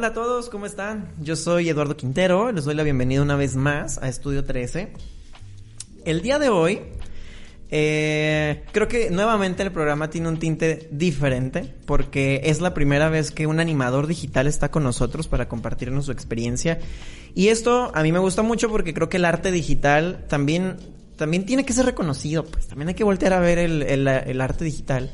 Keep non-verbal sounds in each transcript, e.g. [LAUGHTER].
Hola a todos, ¿cómo están? Yo soy Eduardo Quintero, les doy la bienvenida una vez más a Estudio 13. El día de hoy, eh, creo que nuevamente el programa tiene un tinte diferente, porque es la primera vez que un animador digital está con nosotros para compartirnos su experiencia. Y esto a mí me gusta mucho porque creo que el arte digital también, también tiene que ser reconocido, pues también hay que voltear a ver el, arte digital.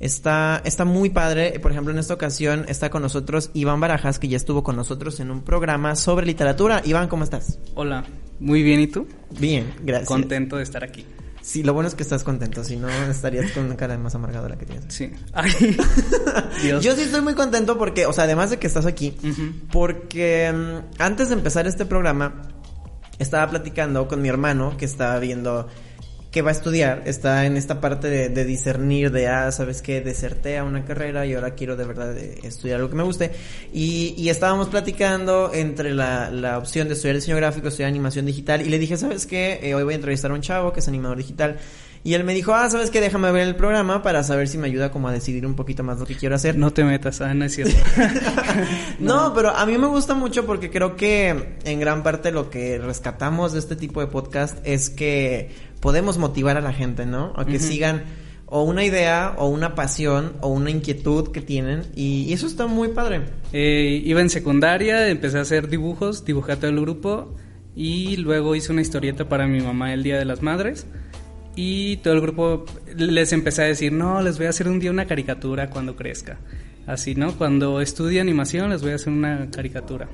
Está, está muy padre. Por ejemplo, en esta ocasión está con nosotros Iván Barajas, que ya estuvo con nosotros en un programa sobre literatura. Iván, ¿cómo estás? Hola, muy bien, ¿y tú? Bien, gracias. Contento de estar aquí. Sí, lo bueno es que estás contento, si no estarías con una cara más amargada la que tienes. Sí. Ay. [LAUGHS] Dios. Yo sí estoy muy contento porque, o sea, además de que estás aquí, uh -huh. porque um, antes de empezar este programa, estaba platicando con mi hermano que estaba viendo que va a estudiar, está en esta parte de, de, discernir, de, ah, sabes que deserté a una carrera y ahora quiero de verdad estudiar algo que me guste. Y, y estábamos platicando entre la, la, opción de estudiar diseño gráfico, estudiar animación digital, y le dije, ¿sabes qué? Eh, hoy voy a entrevistar a un chavo que es animador digital. Y él me dijo, ah, ¿sabes qué? Déjame ver el programa para saber si me ayuda como a decidir un poquito más lo que quiero hacer. No te metas, ah, no es cierto. no, [LAUGHS] no, pero a mí me gusta mucho porque creo que en gran parte lo que rescatamos de este tipo de podcast es que podemos motivar a la gente, ¿no? A que uh -huh. sigan o una idea o una pasión o una inquietud que tienen y, y eso está muy padre. Eh, iba en secundaria, empecé a hacer dibujos, dibujé a todo el grupo y luego hice una historieta para mi mamá el Día de las Madres y todo el grupo les empecé a decir, no, les voy a hacer un día una caricatura cuando crezca. Así, ¿no? Cuando estudie animación les voy a hacer una caricatura.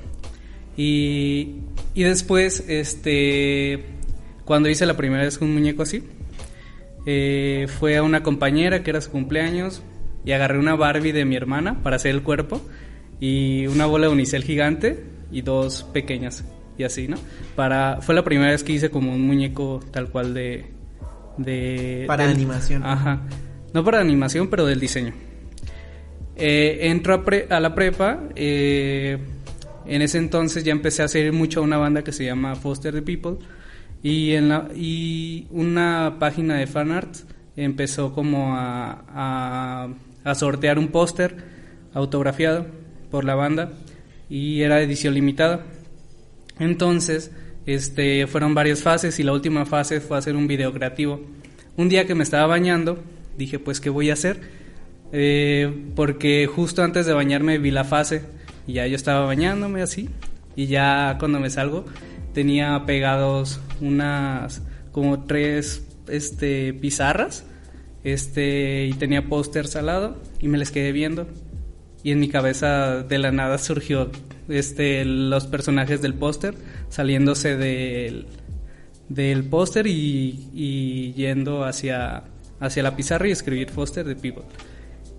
Y, y después, este, cuando hice la primera vez un muñeco así, eh, fue a una compañera que era su cumpleaños y agarré una Barbie de mi hermana para hacer el cuerpo y una bola de unicel gigante y dos pequeñas y así, ¿no? Para fue la primera vez que hice como un muñeco tal cual de de para del, animación. Ajá. No para animación, pero del diseño. Eh, entro a, pre, a, la prepa. Eh, en ese entonces ya empecé a hacer mucho una banda que se llama Foster the People y, en la, y una página de fanart empezó como a, a, a sortear un póster autografiado por la banda y era edición limitada. Entonces, este, fueron varias fases y la última fase fue hacer un video creativo. Un día que me estaba bañando, dije, pues, ¿qué voy a hacer? Eh, porque justo antes de bañarme vi la fase y ya yo estaba bañándome así y ya cuando me salgo tenía pegados unas como tres este pizarras este y tenía pósters al lado y me les quedé viendo. Y en mi cabeza de la nada surgió este los personajes del póster saliéndose del del póster y, y, yendo hacia hacia la pizarra y escribir Foster de Pivot.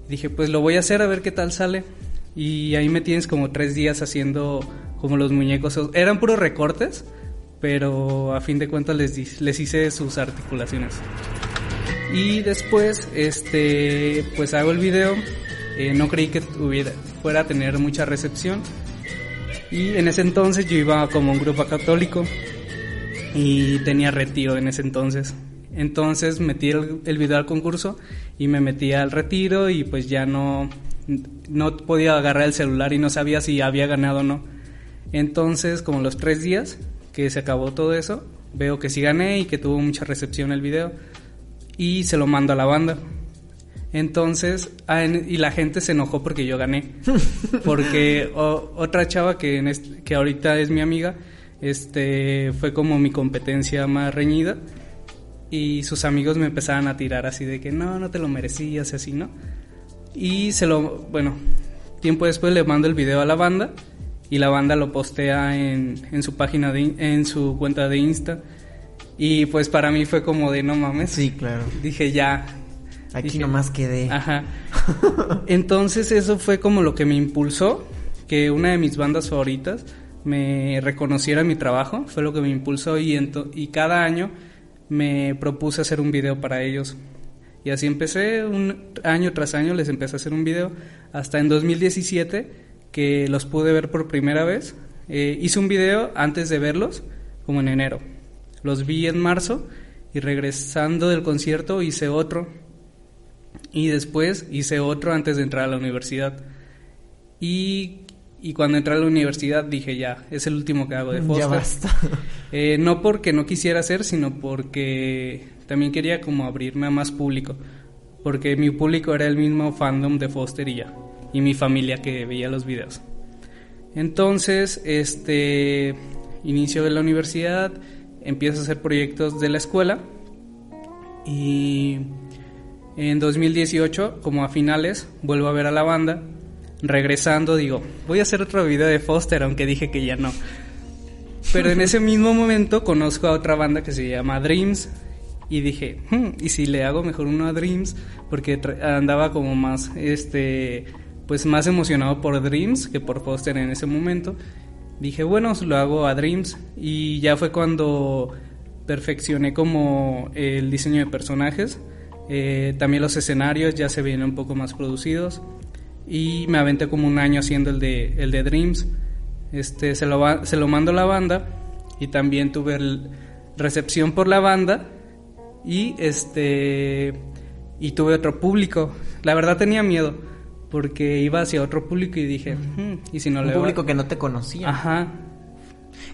Dije pues lo voy a hacer a ver qué tal sale y ahí me tienes como tres días haciendo como los muñecos. Eran puros recortes, pero a fin de cuentas les, les hice sus articulaciones. Y después, este, pues hago el video. Eh, no creí que tuviera, fuera a tener mucha recepción. Y en ese entonces yo iba como un grupo católico y tenía retiro en ese entonces. Entonces metí el, el video al concurso y me metí al retiro y pues ya no, no podía agarrar el celular y no sabía si había ganado o no. Entonces, como los tres días que se acabó todo eso, veo que sí gané y que tuvo mucha recepción el video y se lo mando a la banda. Entonces, ah, en, y la gente se enojó porque yo gané. [LAUGHS] Porque o, otra chava que, en este, que ahorita es mi amiga, este, fue como mi competencia más reñida. Y sus amigos me empezaban a tirar así de que no, no te lo merecías y así, ¿no? Y se lo, bueno, tiempo después le mando el video a la banda y la banda lo postea en, en su página, de, en su cuenta de Insta. Y pues para mí fue como de no mames. Sí, claro. Dije ya. Aquí dije, nomás quedé. Ajá. [LAUGHS] Entonces eso fue como lo que me impulsó, que una de mis bandas favoritas me reconociera mi trabajo, fue lo que me impulsó y, y cada año me propuse hacer un video para ellos. Y así empecé, un año tras año les empecé a hacer un video, hasta en 2017 que los pude ver por primera vez. Eh, hice un video antes de verlos, como en enero. Los vi en marzo y regresando del concierto hice otro. Y después hice otro antes de entrar a la universidad. Y, y cuando entré a la universidad dije ya, es el último que hago de Foster. Ya basta. [LAUGHS] Eh, no porque no quisiera hacer, sino porque también quería como abrirme a más público. Porque mi público era el mismo fandom de Foster y ya. Y mi familia que veía los videos. Entonces, este, inicio de la universidad, empiezo a hacer proyectos de la escuela y en 2018, como a finales, vuelvo a ver a la banda. Regresando, digo, voy a hacer otro video de Foster, aunque dije que ya no. Pero en ese mismo momento conozco a otra banda que se llama Dreams. Y dije, hmm, ¿y si le hago mejor uno a Dreams? Porque andaba como más, este, pues más emocionado por Dreams que por Foster en ese momento. Dije, bueno, lo hago a Dreams. Y ya fue cuando perfeccioné como el diseño de personajes. Eh, también los escenarios ya se vienen un poco más producidos. Y me aventé como un año haciendo el de, el de Dreams. Este, se, lo, se lo mando a la banda. Y también tuve recepción por la banda. Y este. Y tuve otro público. La verdad tenía miedo. Porque iba hacia otro público y dije, hmm, ¿y si no un le público que no te conocía. Ajá.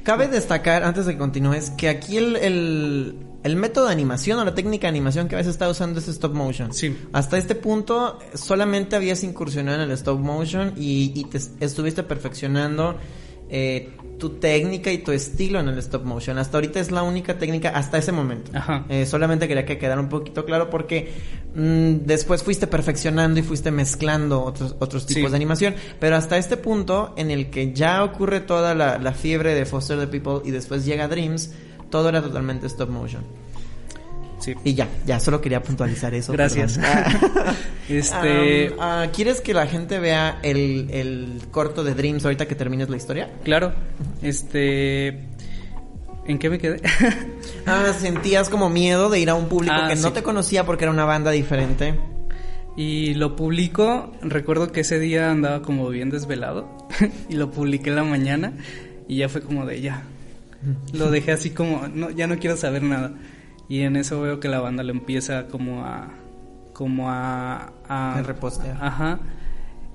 Cabe destacar, antes de que continúes, que aquí el, el, el, método de animación o la técnica de animación que a veces está usando es stop motion. Sí. Hasta este punto solamente habías incursionado en el stop motion y, y te estuviste perfeccionando eh, tu técnica y tu estilo en el stop motion. Hasta ahorita es la única técnica hasta ese momento. Ajá. Eh, solamente quería que quedara un poquito claro porque mmm, después fuiste perfeccionando y fuiste mezclando otros, otros tipos Sí. de animación. Pero hasta este punto en el que ya ocurre toda la, la fiebre de Foster the People y después llega Dreams, todo era totalmente stop motion. Sí. Y ya, ya solo quería puntualizar eso. Gracias. perdón. [LAUGHS] Este. Um, ah, ¿Quieres que la gente vea el, el corto de Dreams ahorita que termines la historia? Claro. Este. ¿En qué me quedé? [LAUGHS] Ah, sentías como miedo de ir a un público Ah, que no te conocía porque era una banda diferente. y lo publico. Recuerdo que ese día andaba como bien desvelado. [LAUGHS] y lo publiqué en la mañana. Y ya fue como de ya. Lo dejé así como. No, ya no quiero saber nada. Y en eso veo que la banda lo empieza como a. Como a. a A repostear. Ajá.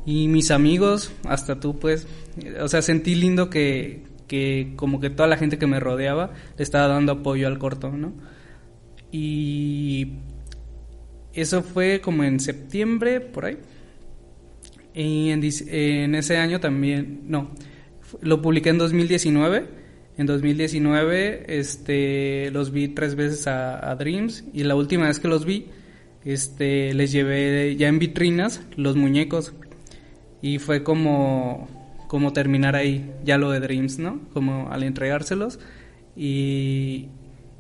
Y mis amigos, hasta tú, pues. O sea, sentí lindo que, que como que toda la gente que me rodeaba le estaba dando apoyo al corto, ¿no? Y eso fue como en septiembre, por ahí. Y en, en ese año también, no, lo publiqué en 2019. En 2019 este, los vi tres veces a, a Dreams y la última vez que los vi este, les llevé ya en vitrinas los muñecos y fue como, como terminar ahí ya lo de Dreams, ¿no? Como al entregárselos y,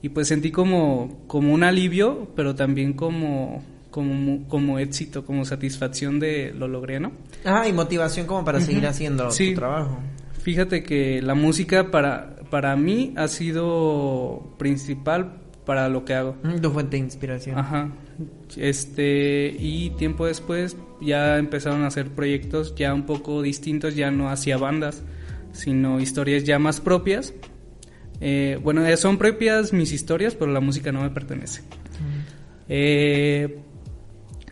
y pues sentí como, como un alivio, pero también como, como, como éxito, como satisfacción de lo logré, ¿no? Ah, y motivación como para seguir haciendo Sí. tu trabajo. Fíjate que la música para, para mí ha sido principal para lo que hago. Mm, Tu fuente de inspiración. Ajá. Este, y tiempo después ya empezaron a hacer proyectos ya un poco distintos, ya no hacia bandas, sino historias ya más propias. Eh, bueno, eh, son propias mis historias, pero la música no me pertenece. Eh,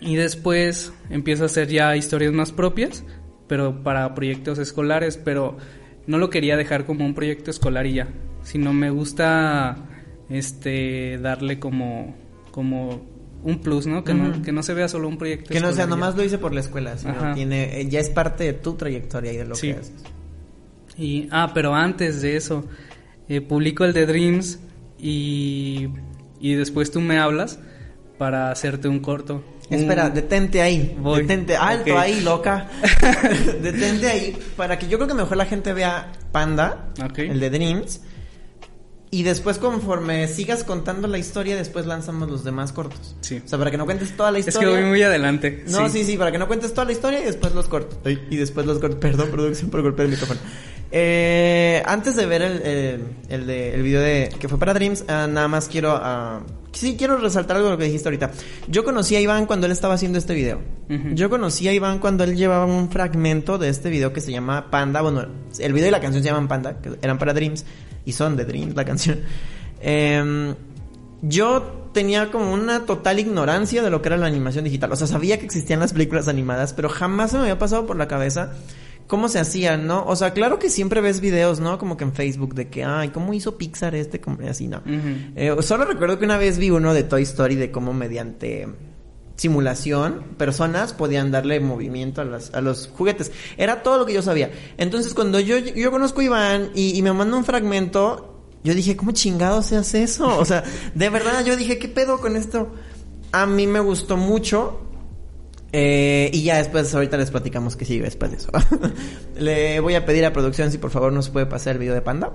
y después empiezo a hacer ya historias más propias, pero para proyectos escolares, pero no lo quería dejar como un proyecto escolar y ya, sino me gusta este darle como como un plus, ¿no? Que, no, que no se vea solo un proyecto Que no sea, escolar ya. nomás lo hice por la escuela, sino Ajá. tiene, eh, ya es parte de tu trayectoria y de lo Sí. que haces. Y, ah, pero antes de eso, eh, publico el de Dreams y, y después tú me hablas para hacerte un corto. Espera, Un- detente ahí. Voy. Detente, alto ahí, loca. [LAUGHS] detente ahí para que yo creo que mejor la gente vea Panda, Ok. el de Dreams. Y después, conforme sigas contando la historia, después lanzamos los demás cortos. Sí. O sea, para que no cuentes toda la Es que historia. voy muy adelante. No, sí. sí, para que no cuentes toda la historia y después los cortos. Y después los cortos. Perdón, producción, por golpear el micrófono. Eh, antes de ver el, el, el de, el video de que fue para Dreams, ah, nada más quiero, ah, sí quiero resaltar algo de lo que dijiste ahorita. Yo conocí a Iván cuando él estaba haciendo este video. Yo conocí a Iván cuando él llevaba un fragmento de este video que se llama Panda. Bueno, el video y la canción se llaman Panda, que eran para Dreams y son de Dreams la canción. Em, yo tenía como una total ignorancia de lo que era la animación digital. O sea, sabía que existían las películas animadas, pero jamás se me había pasado por la cabeza cómo se hacían, ¿no? O sea, claro que siempre ves videos, ¿no? Como que en Facebook de que, ay, ¿cómo hizo Pixar este? Como así, ¿no? Eh, solo recuerdo que una vez vi uno de Toy Story de cómo mediante simulación personas podían darle movimiento a, las, a los juguetes. Era todo lo que yo sabía. Entonces cuando yo, yo conozco a Iván y, y me manda un fragmento, yo dije, ¿cómo chingado se hace eso? O sea, de verdad yo dije, ¿qué pedo con esto? A mí me gustó mucho. Eh, y ya después, ahorita les platicamos que sigue después de eso. [LAUGHS] Le voy a pedir a producción si por favor nos puede pasar el video de Panda.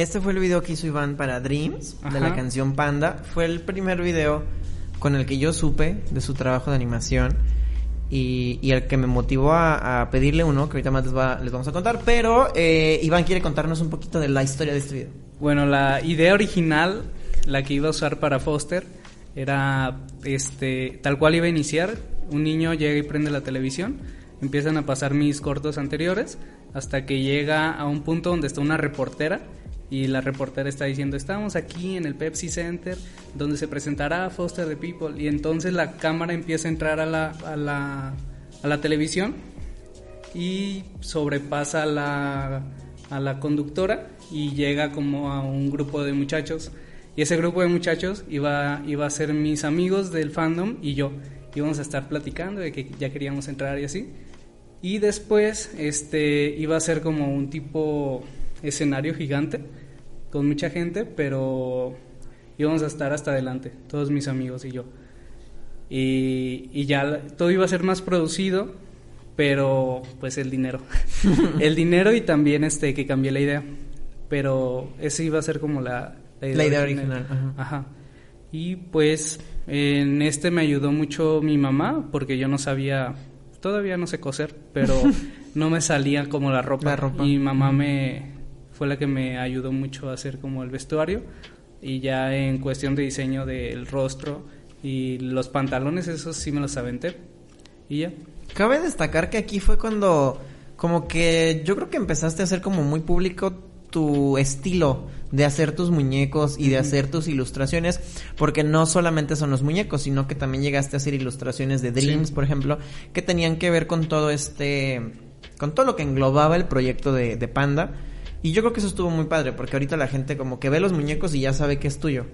Este fue el video que hizo Iván para Dreams, de Ajá. la canción Panda. Fue el primer video con el que yo supe de su trabajo de animación y, y el que me motivó a, a pedirle uno, que ahorita más les, va- les vamos a contar. Pero eh, Iván quiere contarnos un poquito de la historia de este video. Bueno, la idea original, la que iba a usar para Foster, era este tal cual iba a iniciar. Un niño llega y prende la televisión, empiezan a pasar mis cortos anteriores, hasta que llega a un punto donde está una reportera y la reportera está diciendo, estamos aquí en el Pepsi Center, donde se presentará Foster the People, y entonces la cámara empieza a entrar a la, a la, a la televisión y sobrepasa a la, a la conductora y llega como a un grupo de muchachos. Y ese grupo de muchachos iba, iba a ser mis amigos del fandom y yo. Íbamos a estar platicando de que ya queríamos entrar y así. Y después este, iba a ser como un tipo escenario gigante con mucha gente, pero íbamos a estar hasta adelante, todos mis amigos y yo. Y, y ya la- todo iba a ser más producido, pero pues el dinero. [LAUGHS] el dinero y también este que cambié la idea. Pero ese iba a ser como la, La idea original, ajá. Ajá. Y pues en este me ayudó mucho mi mamá porque yo no sabía, todavía no sé coser, pero [LAUGHS] no me salía como la ropa. La ropa. Y mi mamá me fue la que me ayudó mucho a hacer como el vestuario y ya en cuestión de diseño del rostro y los pantalones esos sí me los aventé. Y ya. Cabe destacar que aquí fue cuando, como que yo creo que empezaste a hacer como muy público tu estilo de hacer tus muñecos y de hacer tus ilustraciones, porque no solamente son los muñecos, sino que también llegaste a hacer ilustraciones de Dreams, Sí. por ejemplo, que tenían que ver con todo este, con todo lo que englobaba el proyecto de, de Panda. Y yo creo que eso estuvo muy padre, porque ahorita la gente como que ve los muñecos y ya sabe que es tuyo.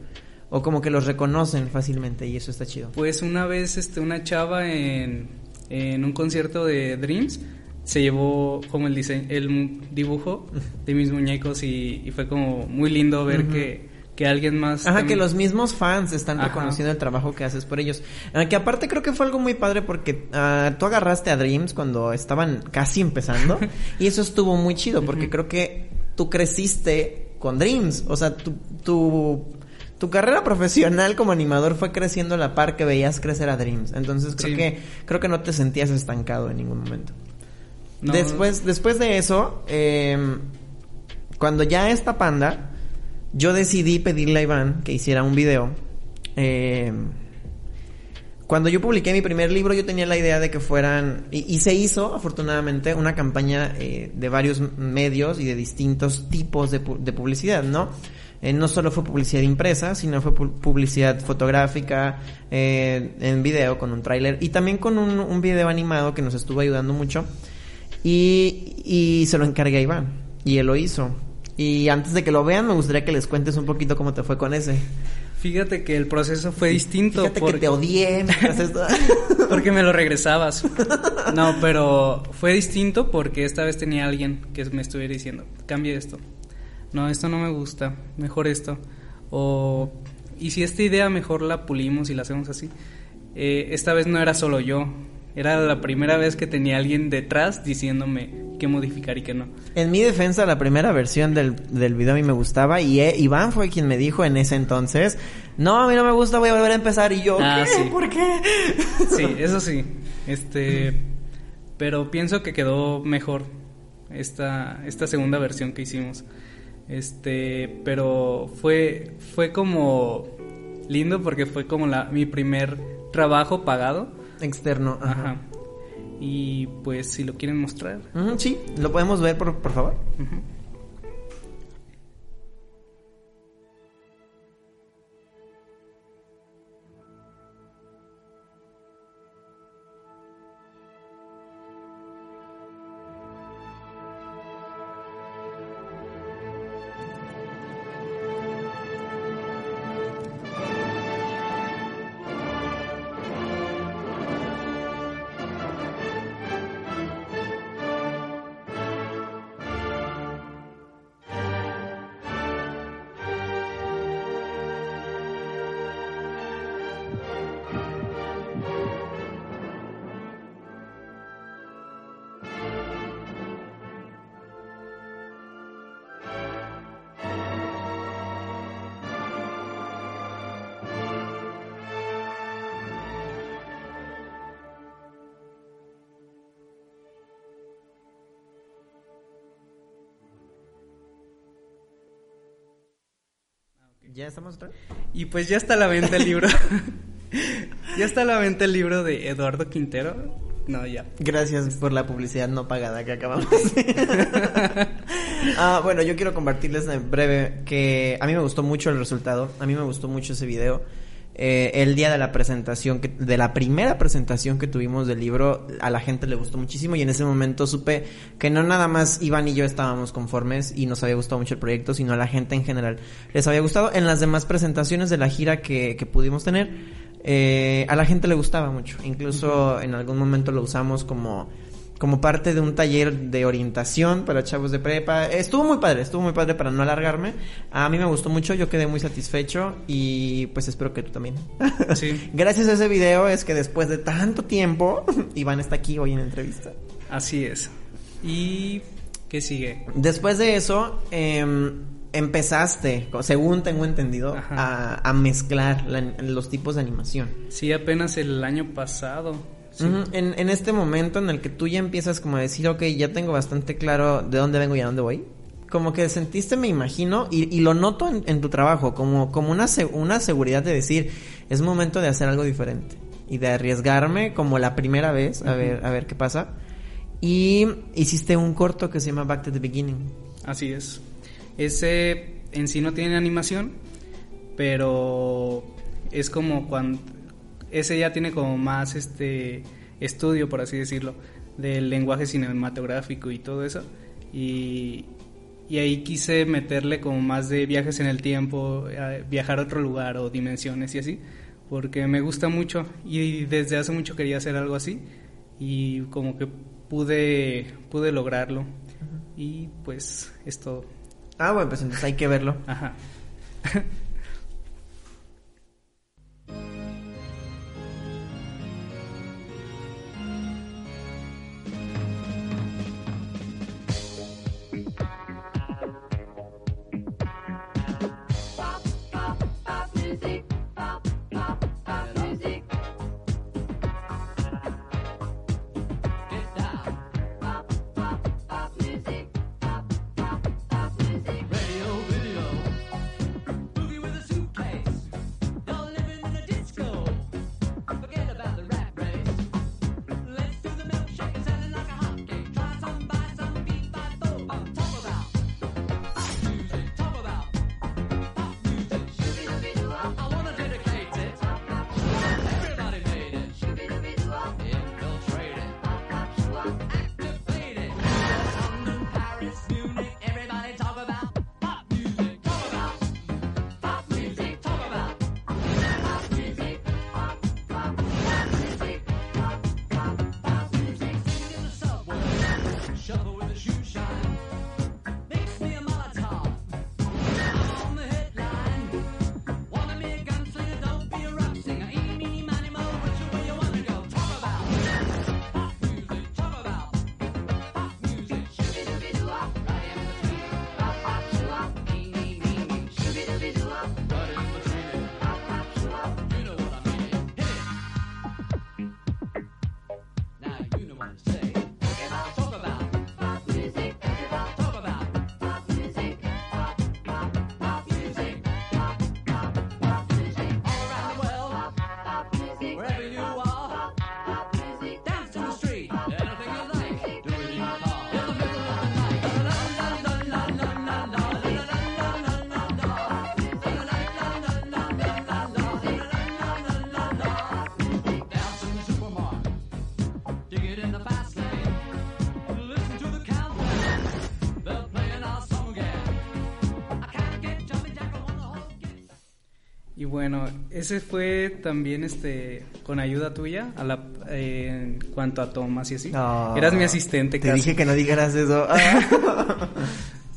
O como que los reconocen fácilmente y eso está chido. Pues una vez este una chava en, en un concierto de Dreams se llevó como el diseño, el dibujo de mis muñecos y, y fue como muy lindo ver que, que alguien más Ajá, que los mismos fans están Ajá. reconociendo el trabajo que haces por ellos. Ah, que aparte creo que fue algo muy padre porque ah, tú agarraste a Dreams cuando estaban casi empezando [LAUGHS] y eso estuvo muy chido porque creo que tú creciste con Dreams. O sea, tu, tu, tu carrera profesional como animador fue creciendo a la par que veías crecer a Dreams. Entonces creo Sí. que creo que no te sentías estancado en ningún momento. No, Después, después de eso, eh, cuando ya esta panda, yo decidí pedirle a Iván que hiciera un video. Eh, cuando yo publiqué mi primer libro, yo tenía la idea de que fueran, y, se hizo, afortunadamente, una campaña eh, de varios medios y de distintos tipos de, de publicidad, ¿no? Eh, no solo fue publicidad impresa, sino fue pu- publicidad fotográfica, eh, en video con un tráiler y también con un, video animado que nos estuvo ayudando mucho. Y se lo encargué a Iván. Y él lo hizo. Y antes de que lo vean, me gustaría que les cuentes un poquito cómo te fue con ese. Fíjate que el proceso fue distinto Fíjate que porque, te odié [LAUGHS] porque me lo regresabas. No, pero fue distinto porque esta vez tenía alguien que me estuviera diciendo, cambia esto. No, esto no me gusta, mejor esto. O, y si esta idea mejor la pulimos y la hacemos así. Eh, esta vez no era solo yo, era la primera vez que tenía alguien detrás diciéndome qué modificar y qué no. En mi defensa, la primera versión del, del video a mí me gustaba y eh, Iván fue quien me dijo en ese entonces, no, a mí no me gusta, voy a volver a empezar y yo, Ah, ¿qué? sí. ¿Por qué? Sí, eso sí. Este, pero pienso que quedó mejor esta esta segunda versión que hicimos. Este, pero fue fue como lindo porque fue como la mi primer trabajo pagado. Externo, ajá. Ajá. Y pues si lo quieren mostrar. Sí, lo podemos ver, por, por favor. ¿Ya estamos otra vez? Y pues ya está a la venta el libro. [LAUGHS] ya está a la venta el libro de Eduardo Quintero. No, ya. Gracias por la publicidad no pagada que acabamos. [LAUGHS] Ah, bueno, yo quiero compartirles en breve que a mí me gustó mucho el resultado, a mí me gustó mucho ese video. Eh, el día de la presentación, que, de la primera presentación que tuvimos del libro, a la gente le gustó muchísimo y en ese momento supe que no nada más Iván y yo estábamos conformes y nos había gustado mucho el proyecto, sino a la gente en general les había gustado. En las demás presentaciones de la gira que, que pudimos tener, eh, a la gente le gustaba mucho. Incluso en algún momento lo usamos como como parte de un taller de orientación para chavos de prepa. Estuvo muy padre, estuvo muy padre para no alargarme. A mí me gustó mucho, yo quedé muy satisfecho y pues espero que tú también. [LAUGHS] Sí. [LAUGHS] Gracias a ese video es que después de tanto tiempo, [LAUGHS] Iván está aquí hoy en entrevista. Así es. ¿Y qué sigue? Después de eso, em, empezaste, según tengo entendido, a, a mezclar la- los tipos de animación. Sí, apenas el año pasado. Sí. Ujú, en, en este momento en el que tú ya empiezas como a decir, ok, ya tengo bastante claro de dónde vengo y a dónde voy. Como que sentiste, me imagino, y, y lo noto en, en tu trabajo, como, como una, una seguridad de decir, es momento de hacer algo diferente. Y de arriesgarme como la primera vez, a ver, a ver qué pasa. Y hiciste un corto que se llama Back to the Beginning. Así es. Ese en sí no tiene animación, pero es como cuando ese ya tiene como más este estudio, por así decirlo, del lenguaje cinematográfico y todo eso. Y, y ahí quise meterle como más de viajes en el tiempo, eh, viajar a otro lugar o dimensiones y así, porque me gusta mucho y desde hace mucho quería hacer algo así y como que pude pude lograrlo y pues es todo. Ah, bueno, pues entonces hay que verlo. Ajá. [LAUGHS] shovel with his shoes. Bueno, ese fue también este con ayuda tuya a la, eh, en cuanto a tomas y así. Eras mi asistente Te casi. dije que no dijeras eso. [LAUGHS]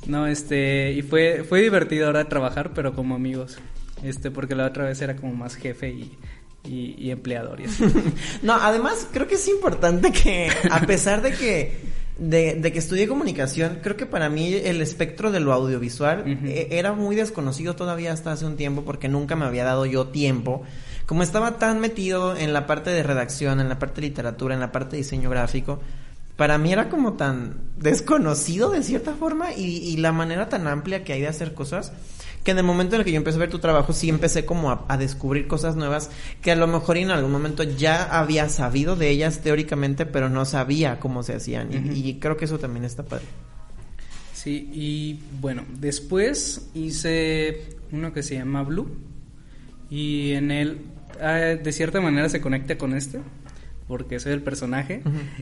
No, este, y fue, fue divertido ahora trabajar, pero como amigos. Este, porque la otra vez era como más jefe y, y, y empleador y así. [LAUGHS] No, además creo que es importante que, a pesar de que de, de que estudié comunicación, creo que para mí el espectro de lo audiovisual eh, era muy desconocido todavía hasta hace un tiempo porque nunca me había dado yo tiempo. Como estaba tan metido en la parte de redacción, en la parte de literatura, en la parte de diseño gráfico, para mí era como tan desconocido de cierta forma y, y la manera tan amplia que hay de hacer cosas que en el momento en el que yo empecé a ver tu trabajo sí empecé como a, a descubrir cosas nuevas que a lo mejor en algún momento ya había sabido de ellas teóricamente pero no sabía cómo se hacían. Y, y creo que eso también está padre. Sí, y bueno, después hice uno que se llama Blue y en él ah, de cierta manera se conecta con este porque soy el personaje.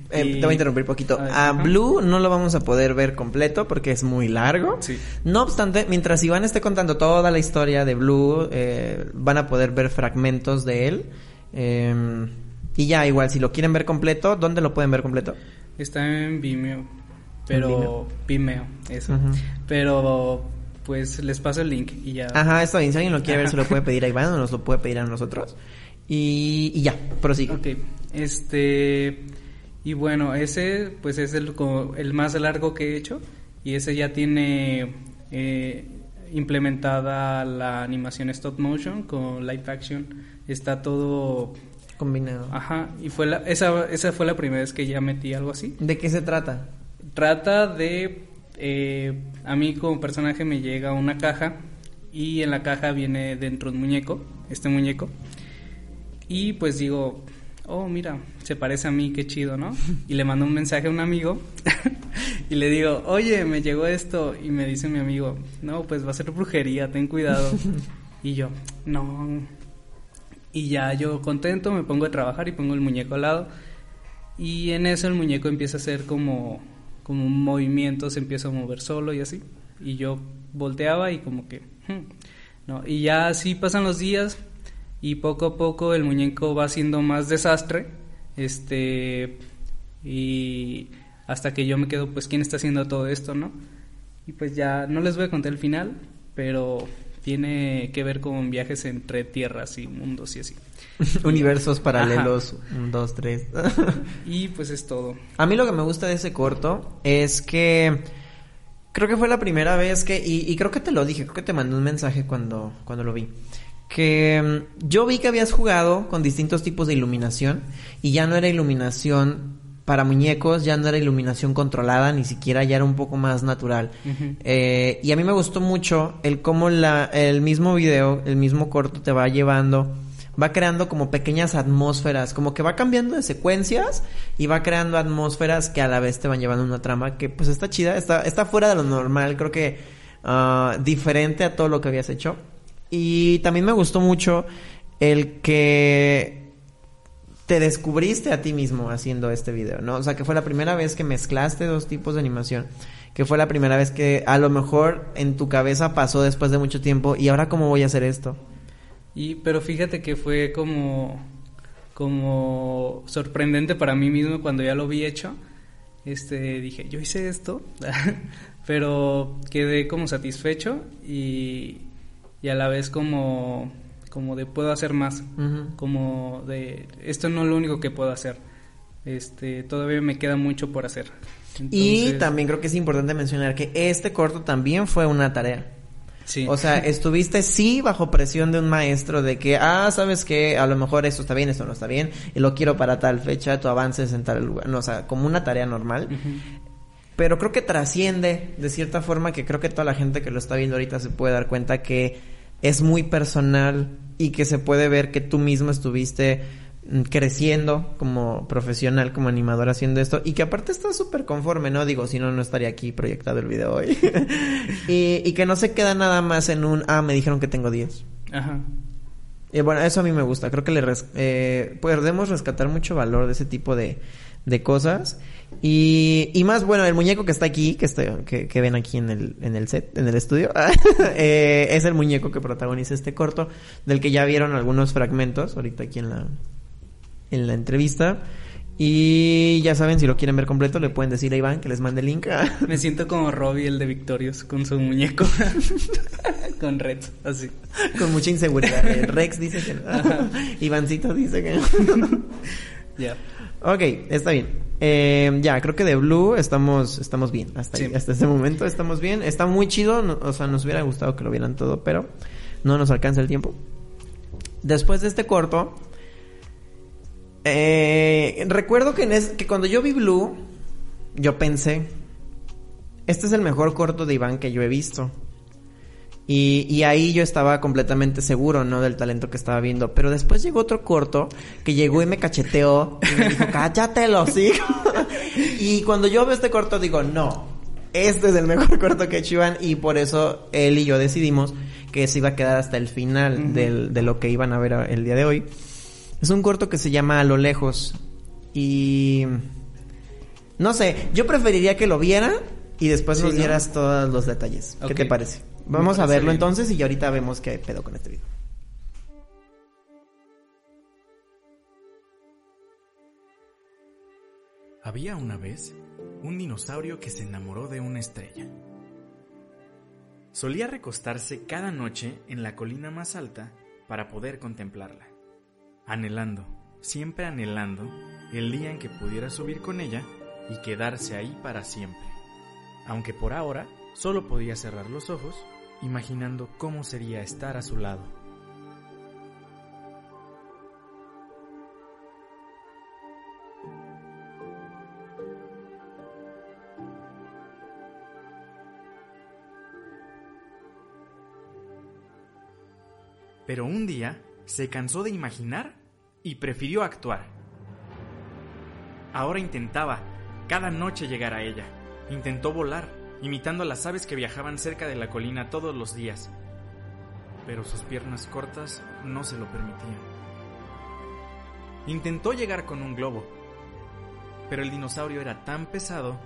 Eh, Y- Te voy a interrumpir poquito. A. Blue no lo vamos a poder ver completo porque es muy largo. Sí. No obstante, mientras Iván esté contando toda la historia de Blue, eh, van a poder ver fragmentos de él. Eh, y ya, igual, si lo quieren ver completo, ¿dónde lo pueden ver completo? Está en Vimeo, pero Vimeo, eso. Pero pues les paso el link y ya. Ajá, bien. Si alguien lo quiere ver, se lo puede pedir a Iván o nos lo puede pedir a nosotros. Y, y ya, prosigue. Ok, este y bueno, ese pues es el, el más largo que he hecho y ese ya tiene eh, implementada la animación stop motion con live action, está todo, Combinado. ajá, y fue la, esa, esa fue la primera vez que ya metí algo así. ¿De qué se trata? Trata de, eh, a mí como personaje me llega una caja y en la caja viene dentro un muñeco, este muñeco. Y pues digo, oh, mira, se parece a mí, qué chido, ¿no? Y le mando un mensaje a un amigo [LAUGHS] y le digo, oye, me llegó esto. Y me dice mi amigo, no, pues va a ser brujería, ten cuidado. y yo, no. Y ya yo contento, me pongo a trabajar y pongo el muñeco al lado. Y en eso el muñeco empieza a hacer como, como un movimiento, se empieza a mover solo y así. Y yo volteaba y como que... hmm, no. Y ya así pasan los días y poco a poco el muñeco va haciendo más desastre. Este... Y hasta que yo me quedo, pues, ¿quién está haciendo todo esto, no? Y pues ya no les voy a contar el final, pero tiene que ver con viajes entre tierras y mundos y así. [LAUGHS] Universos paralelos. Un, dos, tres. [LAUGHS] Y pues es todo. A mí lo que me gusta de ese corto es que creo que fue la primera vez que y, y creo que te lo dije, creo que te mandé un mensaje cuando cuando lo vi. Que mm, yo vi que habías jugado con distintos tipos de iluminación y ya no era iluminación para muñecos, ya no era iluminación controlada, ni siquiera ya era un poco más natural. Eh, y a mí me gustó mucho el cómo la, el mismo video, el mismo corto te va llevando, va creando como pequeñas atmósferas, como que va cambiando de secuencias y va creando atmósferas que a la vez te van llevando a una trama que pues está chida, está, está fuera de lo normal, creo que ah, diferente a todo lo que habías hecho. Y también me gustó mucho el que te descubriste a ti mismo haciendo este video, ¿no? O sea, que fue la primera vez que mezclaste dos tipos de animación, que fue la primera vez que a lo mejor en tu cabeza pasó después de mucho tiempo y ahora cómo voy a hacer esto. Y, pero fíjate que fue como, como sorprendente para mí mismo cuando ya lo vi hecho. Este, dije, yo hice esto, [LAUGHS] pero quedé como satisfecho y, y a la vez como, como de puedo hacer más, como de esto no es lo único que puedo hacer. Este, todavía me queda mucho por hacer. Y también creo que es importante mencionar que este corto también fue una tarea. sí. O sea, [LAUGHS] estuviste sí bajo presión de un maestro de que, ah, sabes que a lo mejor esto está bien, esto no está bien, y lo quiero para tal fecha, tu avances en tal lugar. No, o sea, como una tarea normal. Pero creo que trasciende de cierta forma que creo que toda la gente que lo está viendo ahorita se puede dar cuenta que es muy personal y que se puede ver que tú mismo estuviste mm, creciendo como profesional, como animador haciendo esto y que aparte estás súper conforme, ¿no? Digo, si no, no estaría aquí proyectado el video hoy. [LAUGHS] y, y que no se queda nada más en un, ah, me dijeron que tengo 10. Ajá. Y bueno, eso a mí me gusta. Creo que le res- eh, podemos rescatar mucho valor de ese tipo de, de cosas. Y, y más, bueno, el muñeco que está aquí, que, está, que, que ven aquí en el, en el set, en el estudio, [LAUGHS] eh, es el muñeco que protagoniza este corto, del que ya vieron algunos fragmentos ahorita aquí en la, en la entrevista. Y ya saben, si lo quieren ver completo, le pueden decir a Iván que les mande el link. Me [LAUGHS] siento como Robbie, el de Victorious, con su muñeco. [LAUGHS] con Rex, así. Con mucha inseguridad. Rex dice que... Ivancito dice que... Ya. Ok, está bien. Eh, ya, creo que de Blue estamos, estamos bien. Hasta, ahí, Sí. hasta este momento estamos bien. Está muy chido. no- o sea, nos hubiera gustado que lo vieran todo, pero no nos alcanza el tiempo. Después de este corto, eh, recuerdo que, en es- que cuando yo vi Blue, yo pensé, este es el mejor corto de Iván que yo he visto. Y, y ahí yo estaba completamente seguro, ¿no? Del talento que estaba viendo. Pero después llegó otro corto que llegó y me cacheteó y me dijo, cállate los [LAUGHS] hijos. y cuando yo veo este corto digo, no, este es el mejor [LAUGHS] corto que ha hecho Iván. Y por eso él y yo decidimos que se iba a quedar hasta el final del- de lo que iban a ver el día de hoy. Es un corto que se llama A lo lejos. Y... No sé, yo preferiría que lo viera y después Sí, nos ¿no? dieras todos los detalles. ¿Qué te parece? Vamos a verlo bien. entonces y ya ahorita vemos qué pedo con este video. Había una vez un dinosaurio que se enamoró de una estrella. Solía recostarse cada noche en la colina más alta para poder contemplarla, anhelando, siempre anhelando, el día en que pudiera subir con ella y quedarse ahí para siempre. Aunque por ahora solo podía cerrar los ojos, imaginando cómo sería estar a su lado. Pero un día se cansó de imaginar y prefirió actuar. Ahora intentaba cada noche llegar a ella. Intentó volar, imitando a las aves que viajaban cerca de la colina todos los días. Pero sus piernas cortas no se lo permitían. Intentó llegar con un globo, pero el dinosaurio era tan pesado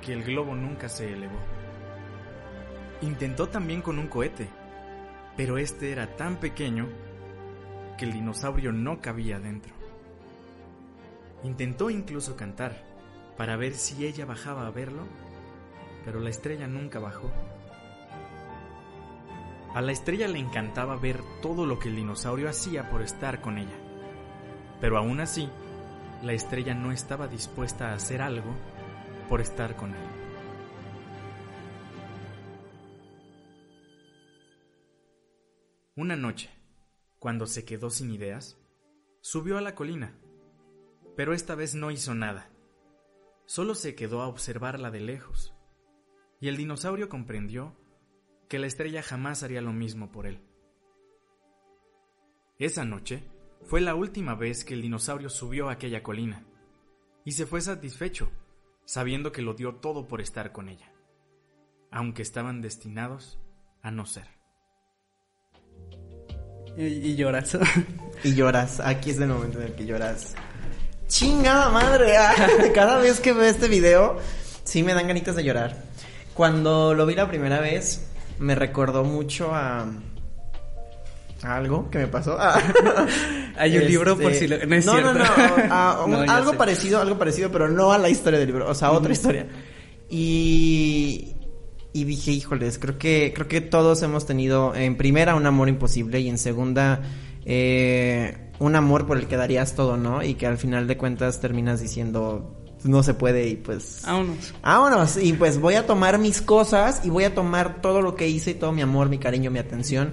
que el globo nunca se elevó. Intentó también con un cohete, pero este era tan pequeño que el dinosaurio no cabía dentro. Intentó incluso cantar para ver si ella bajaba a verlo, pero la estrella nunca bajó. A la estrella le encantaba ver todo lo que el dinosaurio hacía por estar con ella, pero aún así, la estrella no estaba dispuesta a hacer algo por estar con él. Una noche, cuando se quedó sin ideas, subió a la colina, pero esta vez no hizo nada. Solo se quedó a observarla de lejos, y el dinosaurio comprendió que la estrella jamás haría lo mismo por él. Esa noche fue la última vez que el dinosaurio subió a aquella colina, y se fue satisfecho, sabiendo que lo dio todo por estar con ella, aunque estaban destinados a no ser. Y, y lloras. [LAUGHS] Y lloras. Aquí es el momento en el que lloras. Chingada madre. ah, [LAUGHS] Cada vez que veo este video, sí me dan ganitas de llorar. Cuando lo vi la primera vez, me recordó mucho a. a algo que me pasó. Ah. [LAUGHS] Hay un libro por si lo- no es no, no, cierto. no, a- [LAUGHS] un- No, ya algo sé. parecido, algo parecido, pero no a la historia del libro, o sea, otra historia. Y y dije, híjoles, creo que creo que todos hemos tenido en primera un amor imposible y en segunda eh, un amor por el que darías todo, ¿no? Y que al final de cuentas terminas diciendo no se puede y pues Vámonos. Vámonos, y pues voy a tomar mis cosas y voy a tomar todo lo que hice, todo mi amor, mi cariño, mi atención.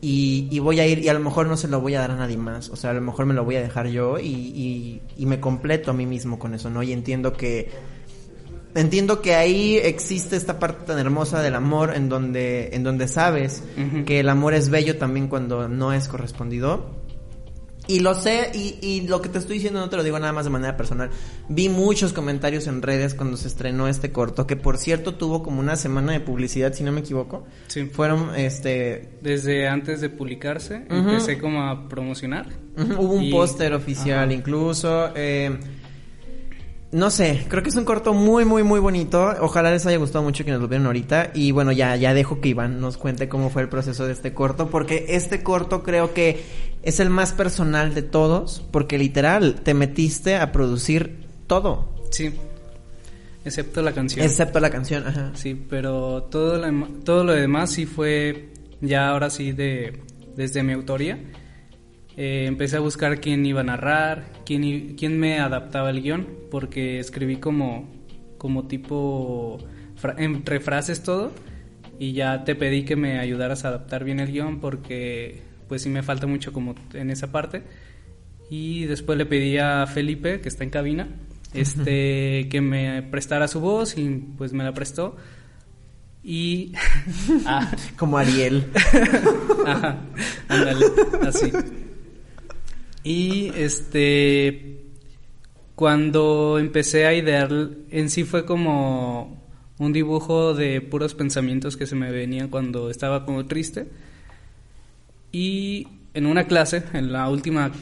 Y, y voy a ir, y a lo mejor no se lo voy a dar a nadie más. O sea, a lo mejor me lo voy a dejar yo y, y, y me completo a mí mismo con eso, ¿no? Y entiendo que. Entiendo que ahí existe esta parte tan hermosa del amor en donde, en donde sabes que el amor es bello también cuando no es correspondido. Y lo sé, y, y lo que te estoy diciendo no te lo digo nada más de manera personal. Vi muchos comentarios en redes cuando se estrenó este corto, que por cierto tuvo como una semana de publicidad, si no me equivoco. Sí. Fueron, este... Desde antes de publicarse, empecé como a promocionar. Hubo un póster oficial Ajá. incluso. eh, no sé, creo que es un corto muy, muy, muy bonito. Ojalá les haya gustado mucho que nos lo vieron ahorita. Y bueno, ya, ya dejo que Iván nos cuente cómo fue el proceso de este corto. Porque este corto creo que es el más personal de todos. Porque literal, te metiste a producir todo. Sí. Excepto la canción. Excepto la canción, ajá. Sí, pero todo lo, todo lo demás sí fue ya ahora sí de desde mi autoría. Eh, empecé a buscar quién iba a narrar, quién, quién me adaptaba el guion, porque escribí como, como tipo fra- entre frases todo, y ya te pedí que me ayudaras a adaptar bien el guion, porque pues sí me falta mucho como en esa parte. Y después le pedí a Felipe, que está en cabina, este, que me prestara su voz, y pues me la prestó. Y... [LAUGHS] ah, Como Ariel. [LAUGHS] Ajá, ándale, así. Y este, cuando empecé a idear, en sí fue como un dibujo de puros pensamientos que se me venían cuando estaba como triste. Y en una clase, en la última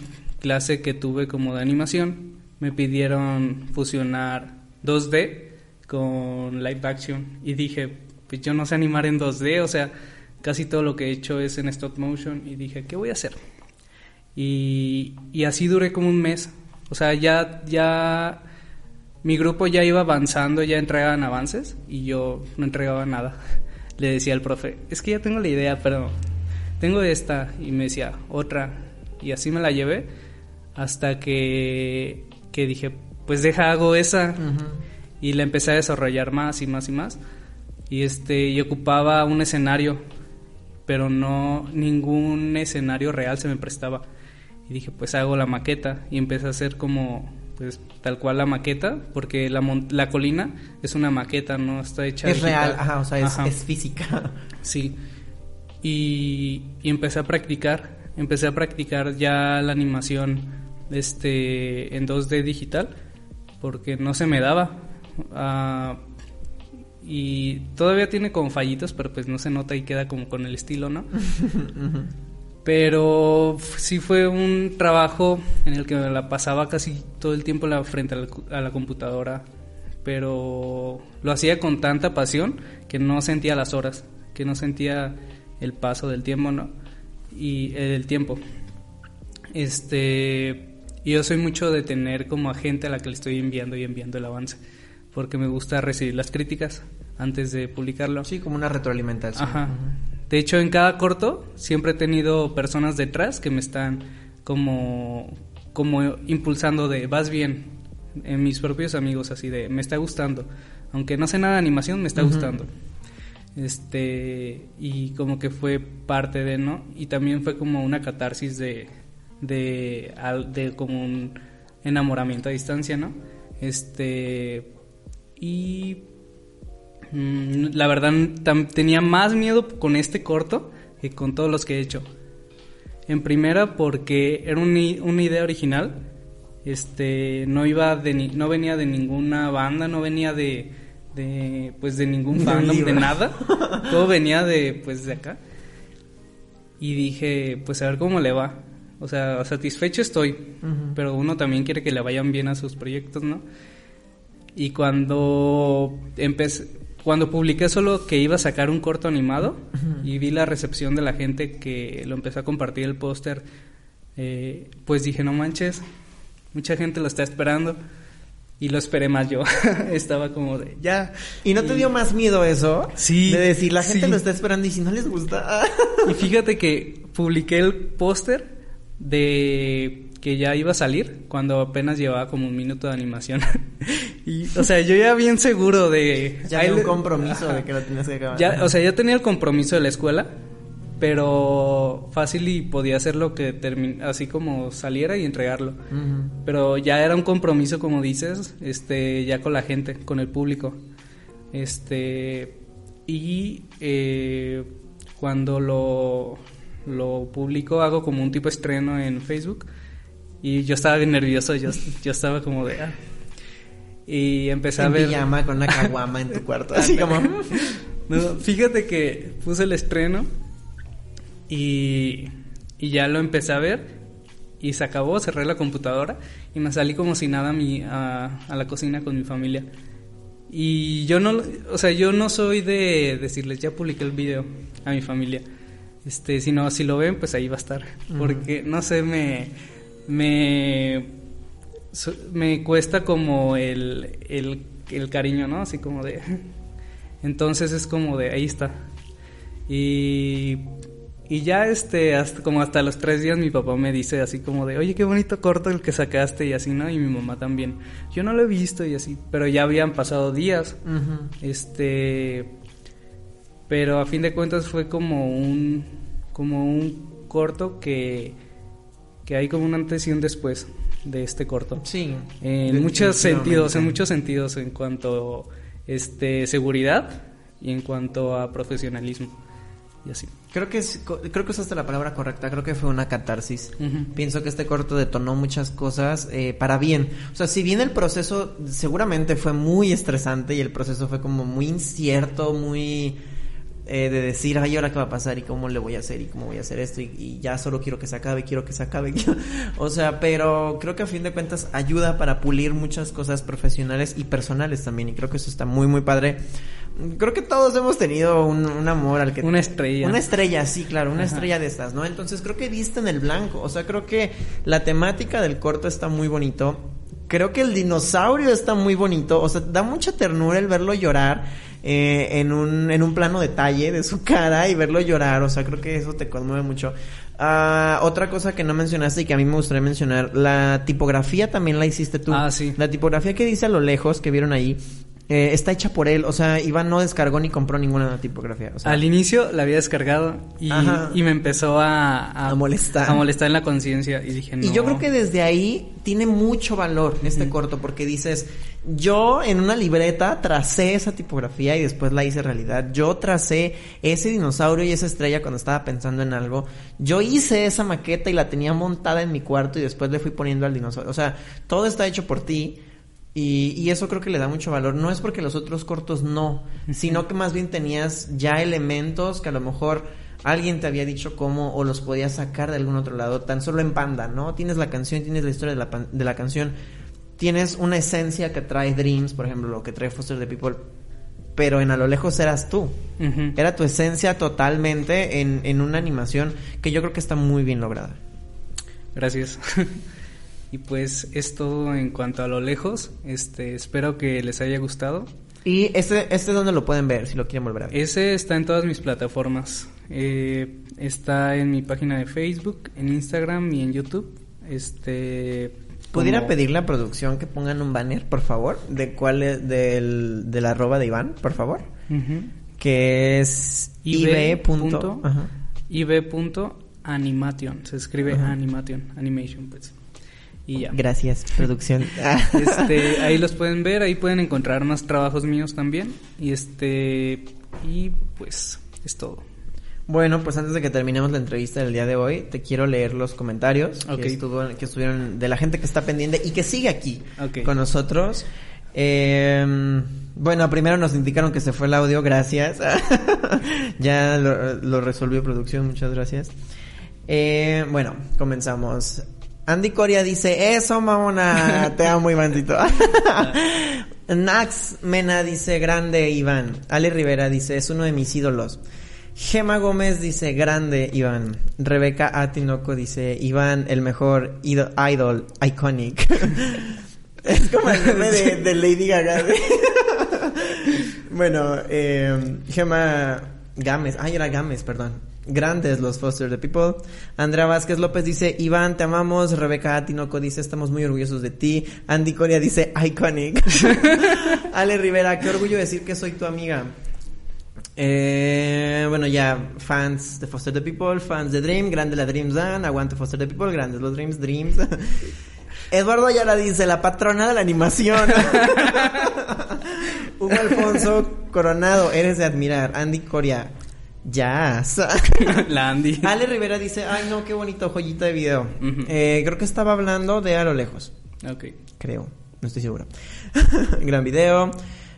clase que tuve como de animación, me pidieron fusionar 2D con live action y dije, pues yo no sé animar en 2D, o sea, casi todo lo que he hecho es en stop motion y dije, ¿qué voy a hacer? Y, y así duré como un mes, o sea, ya, ya, mi grupo ya iba avanzando, ya entregaban avances y yo no entregaba nada. [LAUGHS] Le decía al profe, es que ya tengo la idea, pero tengo esta y me decía otra y así me la llevé hasta que, que dije, pues deja, hago esa y la empecé a desarrollar más y más y más. Y este y ocupaba un escenario pero no ningún escenario real se me prestaba y dije pues hago la maqueta y empecé a hacer como pues tal cual la maqueta porque la, mon- la colina es una maqueta no está hecha Es digital. real, ajá, o sea, es, Ajá. es física. [LAUGHS] Sí. Y, y empecé a practicar. Empecé a practicar ya la animación este, en 2D digital. Porque no se me daba. Ah, y todavía tiene como fallitos, pero pues no se nota y queda como con el estilo, ¿no? [LAUGHS] Pero sí fue un trabajo en el que me la pasaba casi todo el tiempo la, frente a la, a la computadora. Pero lo hacía con tanta pasión que no sentía las horas, que no sentía el paso del tiempo, ¿no? Y eh, el tiempo. Este. Yo soy mucho de tener como a gente a la que le estoy enviando y enviando el avance. Porque me gusta recibir las críticas antes de publicarlo. Sí, como una retroalimentación. Ajá. De hecho, en cada corto siempre he tenido personas detrás que me están como, como impulsando de vas bien. En mis propios amigos, así de me está gustando. Aunque no sé nada de animación, me está gustando. Este, y como que fue parte de, ¿no? Y también fue como una catarsis de, de, de como un enamoramiento a distancia, ¿no? Este, y Mm, La verdad, tenía más miedo con este corto que con todos los que he hecho. En primera, porque era un una idea original. Este, no iba de ni- no venía de ninguna banda, no venía de, de pues de ningún fandom, de nada. [LAUGHS] Todo venía de, pues de acá. Y dije, pues a ver cómo le va. O sea, satisfecho estoy, pero uno también quiere que le vayan bien a sus proyectos, ¿no? Y cuando empecé, cuando publiqué solo que iba a sacar un corto animado y vi la recepción de la gente que lo empezó a compartir el póster, eh, pues dije, no manches, mucha gente lo está esperando. Y lo esperé más yo. [LAUGHS] Estaba como de, ya. ¿Y no te dio más miedo eso? Sí, De decir, la gente sí. lo está esperando y si no les gusta... [LAUGHS] Y fíjate que publiqué el póster de que ya iba a salir cuando apenas llevaba como un minuto de animación. [LAUGHS] y, o sea, yo ya bien seguro de... [LAUGHS] ya hay un compromiso Ajá. de que lo tienes que acabar. Ya, o sea, ya tenía el compromiso de la escuela, pero fácil y podía hacer lo que termi- así como saliera y entregarlo. Pero ya era un compromiso, como dices, este, ya con la gente, con el público. Este, y eh, cuando lo, lo publico, hago como un tipo estreno en Facebook. Y yo estaba bien nervioso, yo, yo estaba como de... ah. Y empecé a En ver... pijama con una caguama en tu [LAUGHS] cuarto. Así como... No, fíjate que puse el estreno y, y ya lo empecé a ver y se acabó, cerré la computadora y me salí como si nada a, mi, a, a la cocina con mi familia. Y yo no, o sea, yo no soy de decirles, ya publiqué el video a mi familia. Este, sino si lo ven, pues ahí va a estar. Porque, no sé, me, me, me cuesta como el, el, el cariño, ¿no? Así como de... [LAUGHS] Entonces es como de, ahí está. Y, y ya este, hasta, como hasta los tres días mi papá me dice así como de, oye, qué bonito corto el que sacaste y así, ¿no? Y mi mamá también. Yo no lo he visto y así, pero ya habían pasado días. Este, pero a fin de cuentas fue como un, como un corto que, que hay como un antes y un después de este corto. Sí. En muchos sentidos, en muchos sentidos, en cuanto este seguridad y en cuanto a profesionalismo y así. Creo que es, co- creo que usaste la palabra correcta, creo que fue una catarsis. Pienso que este corto detonó muchas cosas eh, para bien. O sea, si bien el proceso seguramente fue muy estresante y el proceso fue como muy incierto, muy eh, de decir, ay, ahora qué va a pasar y cómo le voy a hacer y cómo voy a hacer esto y, y ya solo quiero que se acabe, quiero que se acabe. [LAUGHS] o sea, pero creo que a fin de cuentas ayuda para pulir muchas cosas profesionales y personales también y creo que eso está muy, muy padre. Creo que todos hemos tenido un, un amor al que... Una estrella. Una estrella, sí, claro, una Ajá. estrella de estas, ¿no? Entonces creo que viste en el blanco. O sea, creo que la temática del corto está muy bonito. Creo que el dinosaurio está muy bonito. O sea, da mucha ternura el verlo llorar eh, en, un, en un plano detalle de su [LAUGHS] cara y verlo llorar. O sea, creo que eso te conmueve mucho. Ah, otra cosa que no mencionaste y que a mí me gustaría mencionar, la tipografía también la hiciste tú. Ah, sí. La tipografía que dice a lo lejos, que vieron ahí, eh, está hecha por él. O sea, Iván no descargó ni compró ninguna tipografía. O sea, Al inicio la había descargado y, me empezó a, A molestar. A molestar en la conciencia y dije, no. Y yo creo que desde ahí tiene mucho valor este corto porque dices, yo en una libreta tracé esa tipografía y después la hice realidad. Yo tracé ese dinosaurio y esa estrella cuando estaba pensando en algo. Yo hice esa maqueta y la tenía montada en mi cuarto y después le fui poniendo al dinosaurio. O sea, todo está hecho por ti. Y, y eso creo que le da mucho valor. No es porque los otros cortos no, sino que más bien tenías ya elementos que a lo mejor alguien te había dicho cómo o los podías sacar de algún otro lado, tan solo en Panda, ¿no? Tienes la canción, tienes la historia de la, pan- de la canción, tienes una esencia que trae Dreams, por ejemplo, lo que trae Foster the People, pero en a lo lejos eras tú. Era tu esencia totalmente en, en una animación que yo creo que está muy bien lograda. Gracias. [LAUGHS] y pues es todo en cuanto a lo lejos. Este, espero que les haya gustado. Y este, este es donde lo pueden ver, si lo quieren volver a ver. Ese está en todas mis plataformas. Eh, está en mi página de Facebook, en Instagram y en YouTube. Este. ¿Pudiera como- pedirle a producción que pongan un banner, por favor? De cuál es, del, del arroba de Iván, por favor. Que es ib. ib. punto- ajá. ib.animation. Se escribe animation, animation, pues. Y ya. Gracias, producción. [LAUGHS] Este, ahí los pueden ver, ahí pueden encontrar más trabajos míos también. Y este. Y pues, es todo. Bueno, pues antes de que terminemos la entrevista del día de hoy, te quiero leer los comentarios que, estuvo, que estuvieron de la gente que está pendiente y que sigue aquí con nosotros. Eh, bueno, primero nos indicaron que se fue el audio, gracias. [LAUGHS] ya lo, lo resolvió producción, muchas gracias. Eh, bueno, comenzamos. Andy Coria dice, eso mamona, [LAUGHS] te amo Ivancito. [LAUGHS] Nax Mena dice, grande Iván. Ale Rivera dice, es uno de mis ídolos. Gema Gómez dice, grande Iván. Rebeca Atinoco dice, Iván, el mejor ido- idol, iconic. [LAUGHS] es como el de, de Lady Gaga. bueno, eh, Gema Gámez, ay era Gámez, perdón. Grandes los Foster the People. Andrea Vázquez López dice, Iván, te amamos. Rebeca Atinoco dice, estamos muy orgullosos de ti. Andy Coria dice, iconic. [LAUGHS] Ale Rivera, qué orgullo decir que soy tu amiga. Eh, bueno, ya, fans de Foster the People, fans de Dream, grande la Dreams Dan, aguante Foster the People, grandes los Dreams, Dreams. [LAUGHS] Eduardo Ayala dice, la patrona de la animación. [LAUGHS] Hugo Alfonso Coronado, eres de admirar. Andy Coria, ya. [LAUGHS] La Andy. Ale Rivera dice, ay no, qué bonito joyita de video. Eh, creo que estaba hablando de a lo lejos. Ok. Creo, no estoy seguro. [LAUGHS] Gran video.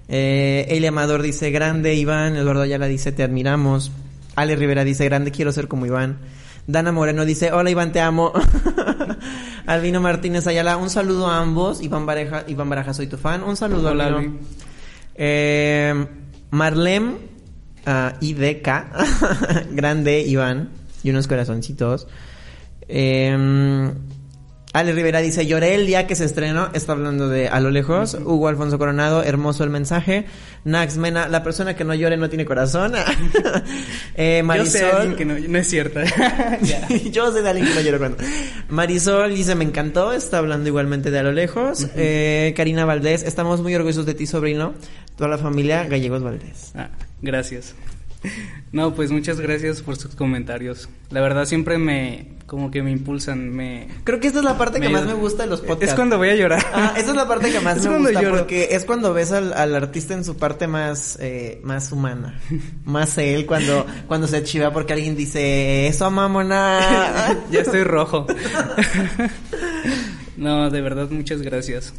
Eh, Elia Amador dice, grande Iván. Eduardo Ayala dice, te admiramos. Ale Rivera dice, grande, quiero ser como Iván. Dana Moreno dice, hola Iván, te amo. [LAUGHS] Albino Martínez Ayala, un saludo a ambos. Iván Baraja, Iván Baraja, soy tu fan. Un saludo, Hola, Albino. Albi. Eh, Marlem ah, IDK, [LAUGHS] grande Iván, y unos corazoncitos. Eh, Ale Rivera dice, lloré el día que se estrenó, está hablando de A lo lejos. Hugo Alfonso Coronado, hermoso el mensaje. Nax Mena, la persona que no llore no tiene corazón. [LAUGHS] [LAUGHS] eh, Yo Marisol. sé alguien que no, no es cierto. [LAUGHS] Ya. Yo sé de alguien que no llora cuando. Marisol dice, me encantó, está hablando igualmente de a lo lejos. Eh, Karina Valdés, estamos muy orgullosos de ti, sobrino. Toda la familia Gallegos Valdés. Ah, gracias. No, pues muchas gracias por sus comentarios. La verdad siempre me, como que me impulsan, me... Creo que esta es la parte que más me gusta de los podcasts. Es cuando voy a llorar. Ah, esa es la parte que más [LAUGHS] Es me cuando gusta lloro. porque es cuando ves al, al artista en su parte más eh, más humana, [LAUGHS] más él cuando cuando se chiva porque alguien dice eso mamona. [LAUGHS] ya estoy rojo. no, de verdad, muchas gracias.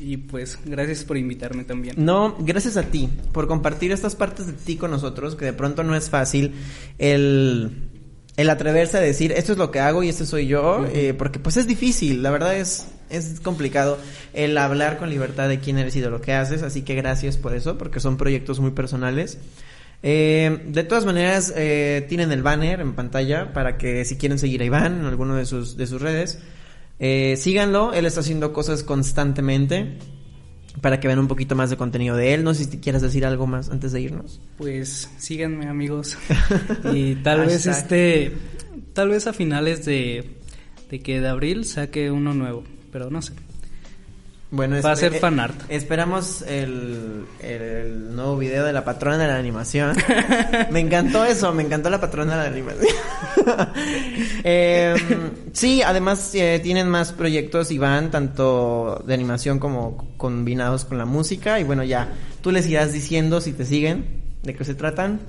Y pues, gracias por invitarme también. No, gracias a ti por compartir estas partes de ti con nosotros, que de pronto no es fácil el, el atreverse a decir esto es lo que hago y este soy yo, eh, porque pues es difícil, la verdad es, es complicado el hablar con libertad de quién eres y de lo que haces, así que gracias por eso, porque son proyectos muy personales. Eh, de todas maneras, eh, tienen el banner en pantalla para que si quieren seguir a Iván en alguno de sus, de sus redes, eh, síganlo, él está haciendo cosas constantemente para que vean un poquito más de contenido de él. No sé si quieres decir algo más antes de irnos. Pues síganme amigos. [LAUGHS] y tal vez este, tal vez a finales de, de que de abril saque uno nuevo, pero no sé. Bueno, Va a ser eh, fanart. Esperamos el, el nuevo video de la patrona de la animación. [LAUGHS] me encantó eso, me encantó la patrona de la animación. [LAUGHS] Eh, sí, además eh, tienen más proyectos y van tanto de animación como combinados con la música. Y bueno, ya tú les irás diciendo si te siguen, de qué se tratan.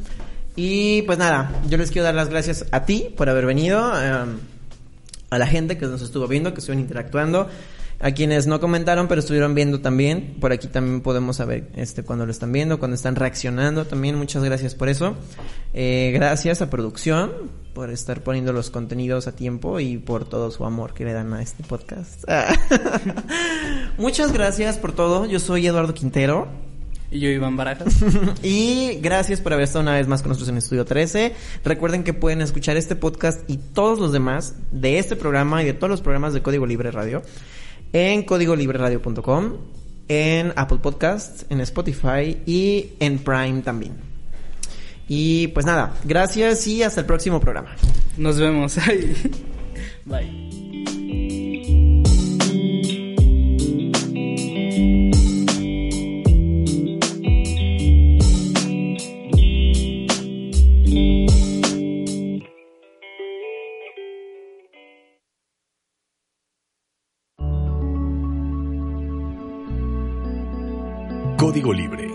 Y pues nada, yo les quiero dar las gracias a ti por haber venido. eh, a la gente que nos estuvo viendo, que estuvieron interactuando, a quienes no comentaron pero estuvieron viendo también, por aquí también podemos saber este cuando lo están viendo, cuando están reaccionando también, muchas gracias por eso. Eh, gracias a producción por estar poniendo los contenidos a tiempo y por todo su amor que le dan a este podcast. [LAUGHS] muchas gracias por todo, yo soy Eduardo Quintero. Y yo Iván Barajas. [LAUGHS] y gracias por haber estado una vez más con nosotros en Estudio 13. Recuerden que pueden escuchar este podcast y todos los demás de este programa y de todos los programas de Código Libre Radio en códigolibreradio.com, en Apple Podcasts, en Spotify y en Prime también. Y pues nada, gracias y hasta el próximo programa. Nos vemos. [LAUGHS] Bye. Código Libre